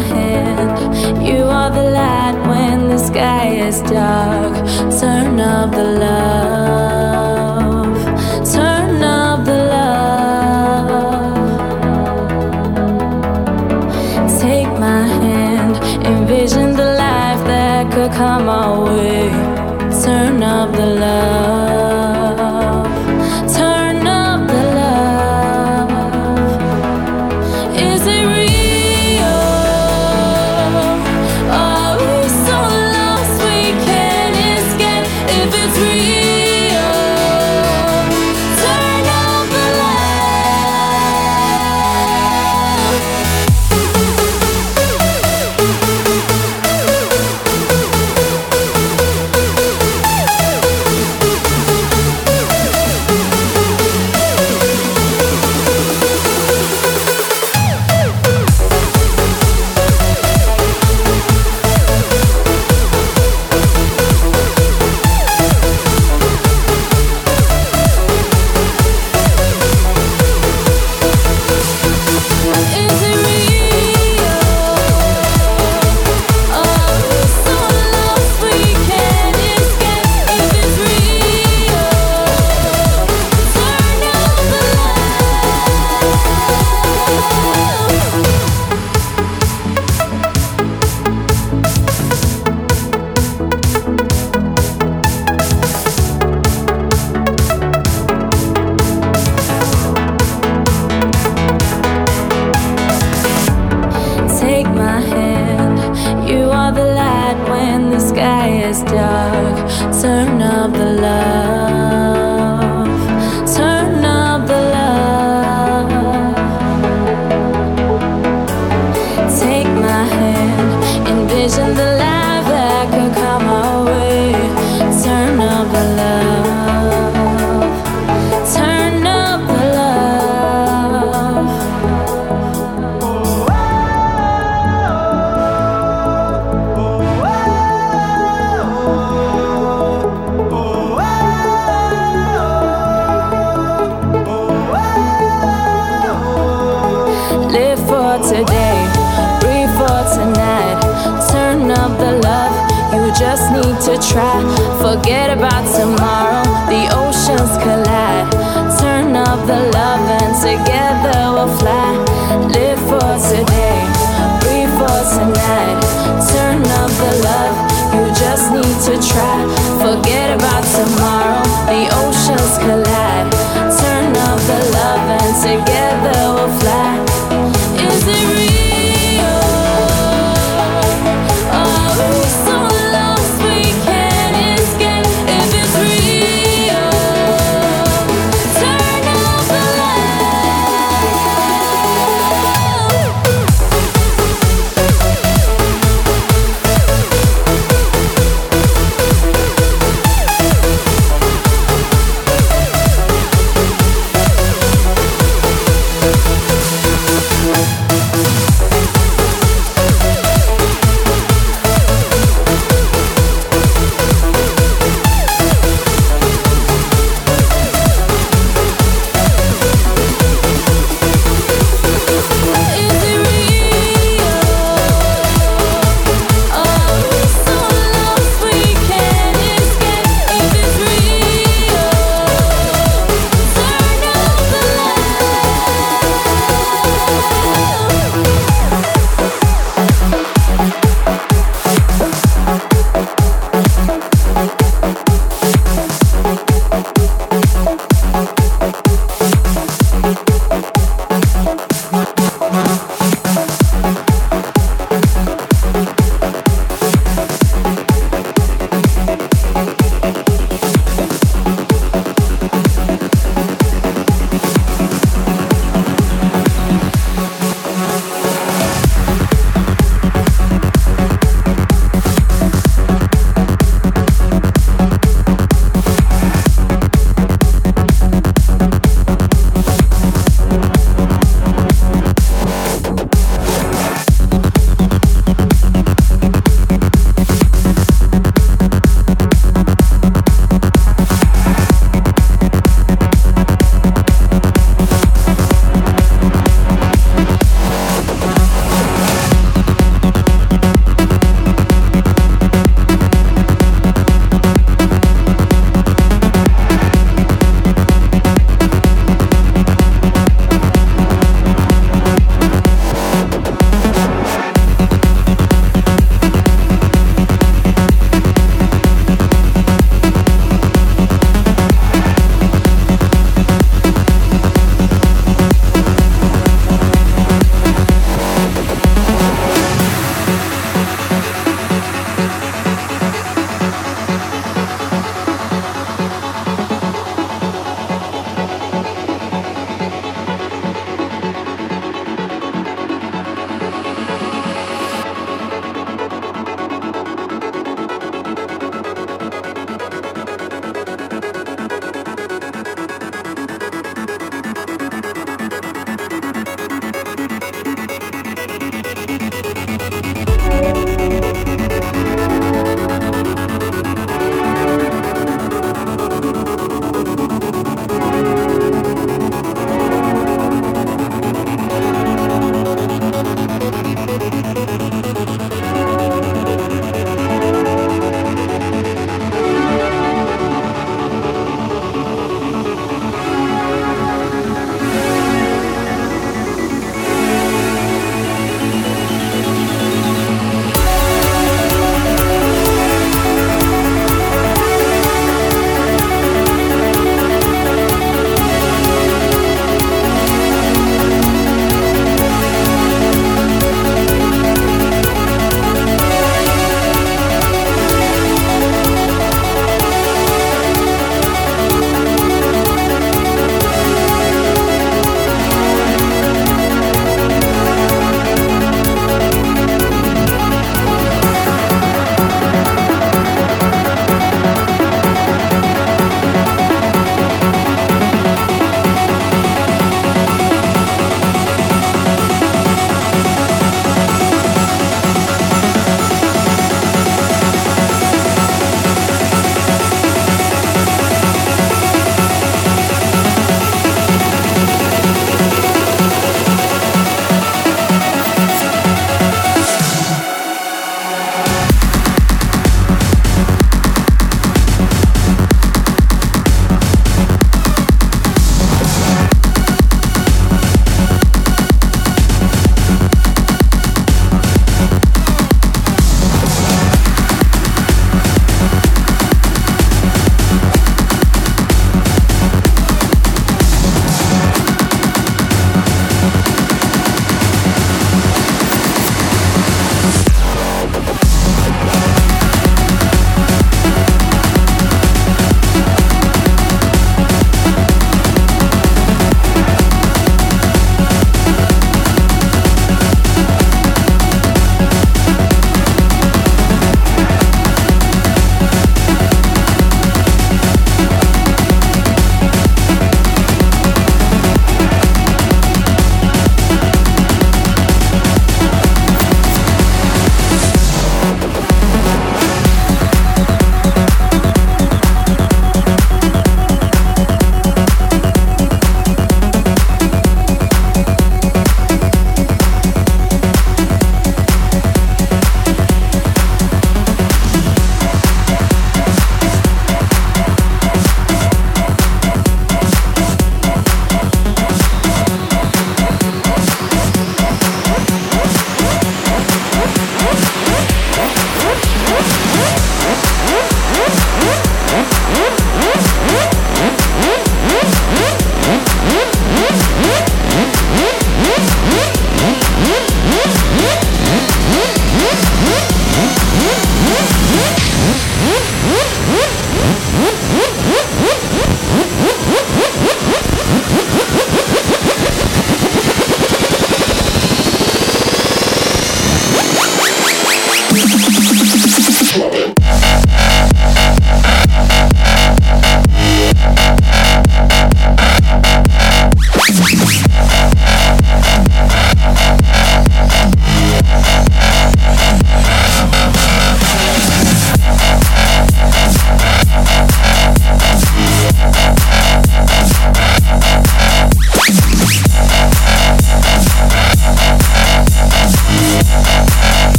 hand. You are the light when the sky is dark. Turn up the love.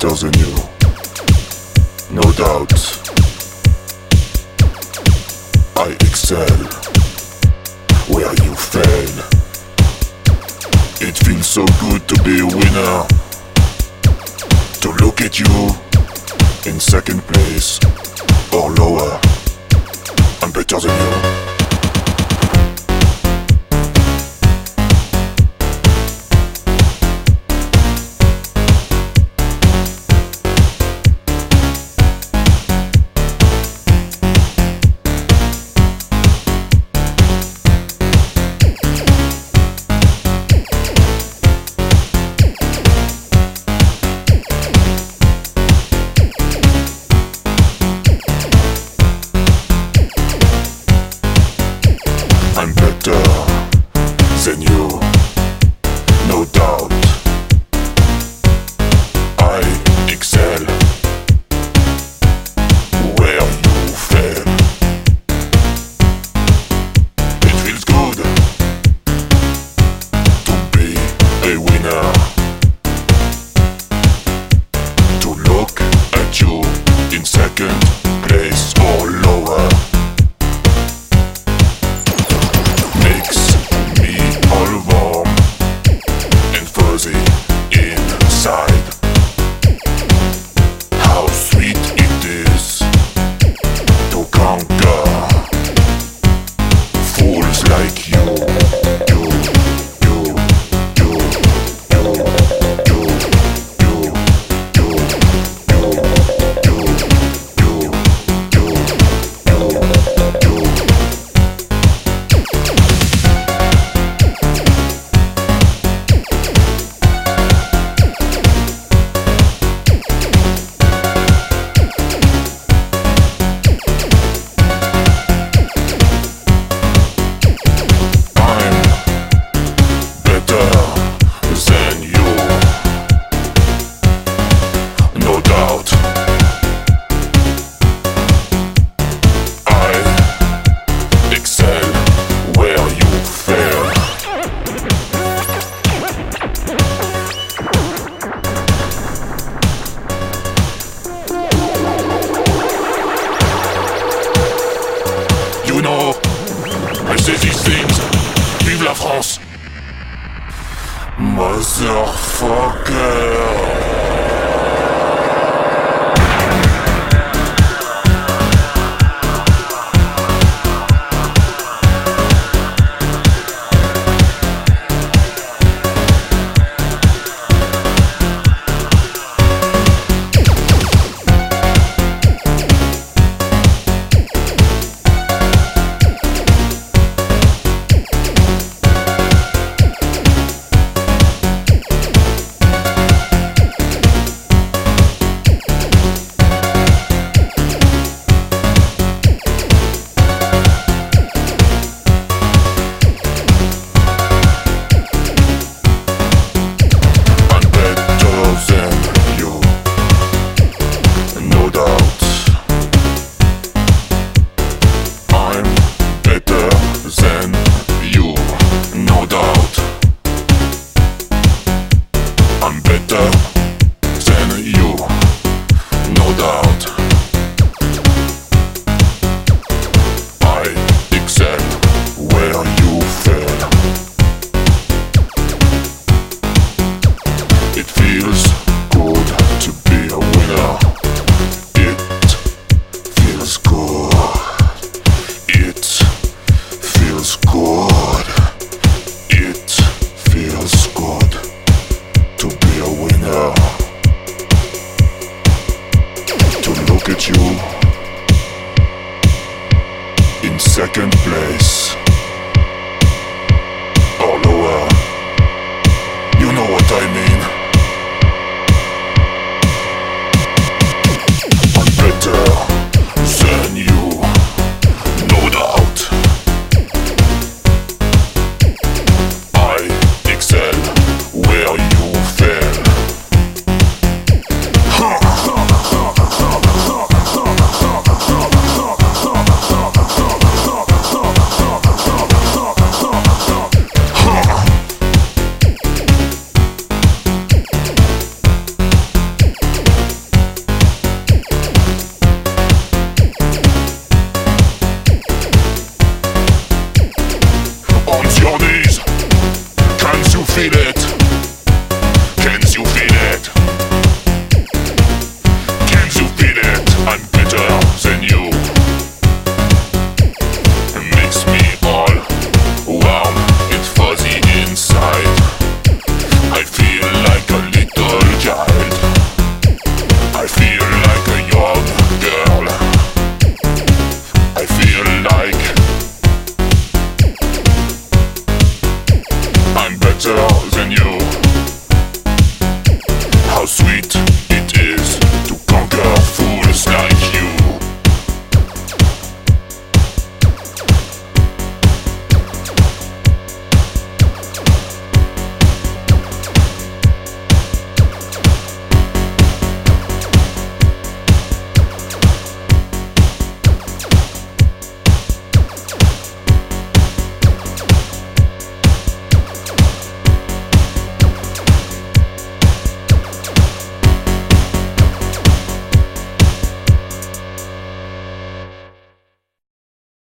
better than you. No doubt. I excel where you fail. It feels so good to be a winner. To look at you in second place or lower. I'm better than you.